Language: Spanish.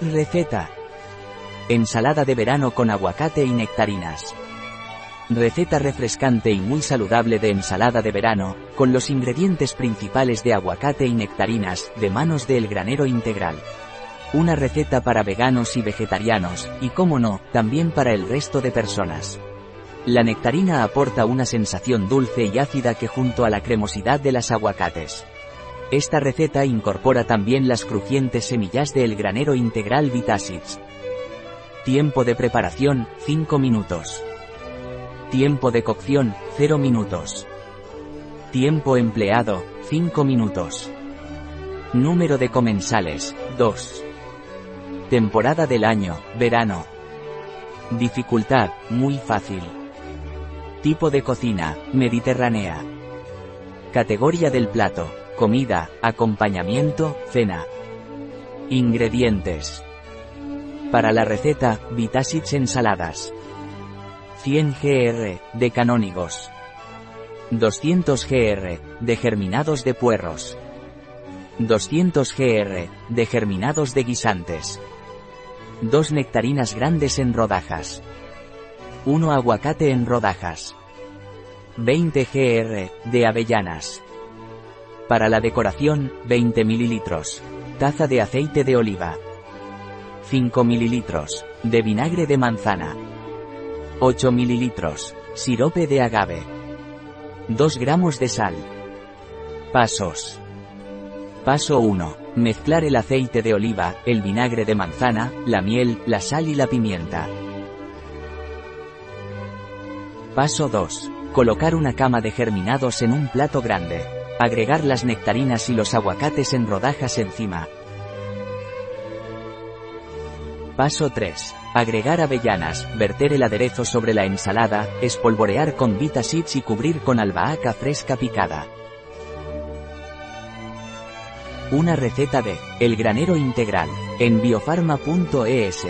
Receta. Ensalada de verano con aguacate y nectarinas. Receta refrescante y muy saludable de ensalada de verano, con los ingredientes principales de aguacate y nectarinas, de manos del granero integral. Una receta para veganos y vegetarianos, y como no, también para el resto de personas. La nectarina aporta una sensación dulce y ácida que junto a la cremosidad de las aguacates. Esta receta incorpora también las crujientes semillas del granero integral Vitasids. Tiempo de preparación, 5 minutos. Tiempo de cocción, 0 minutos. Tiempo empleado, 5 minutos. Número de comensales, 2. Temporada del año, verano. Dificultad, muy fácil. Tipo de cocina, mediterránea. Categoría del plato, comida, acompañamiento, cena. Ingredientes. Para la receta, Vitasics ensaladas. 100 gr, de canónigos. 200 gr, de germinados de puerros. 200 gr, de germinados de guisantes. 2 nectarinas grandes en rodajas. 1 aguacate en rodajas. 20 gr, de avellanas. Para la decoración, 20 ml. Taza de aceite de oliva. 5 ml. De vinagre de manzana. 8 ml. Sirope de agave. 2 gramos de sal. Pasos. Paso 1. Mezclar el aceite de oliva, el vinagre de manzana, la miel, la sal y la pimienta. Paso 2. Colocar una cama de germinados en un plato grande. Agregar las nectarinas y los aguacates en rodajas encima. Paso 3. Agregar avellanas, verter el aderezo sobre la ensalada, espolvorear con Vita Seeds y cubrir con albahaca fresca picada. Una receta de El granero integral en biofarma.es.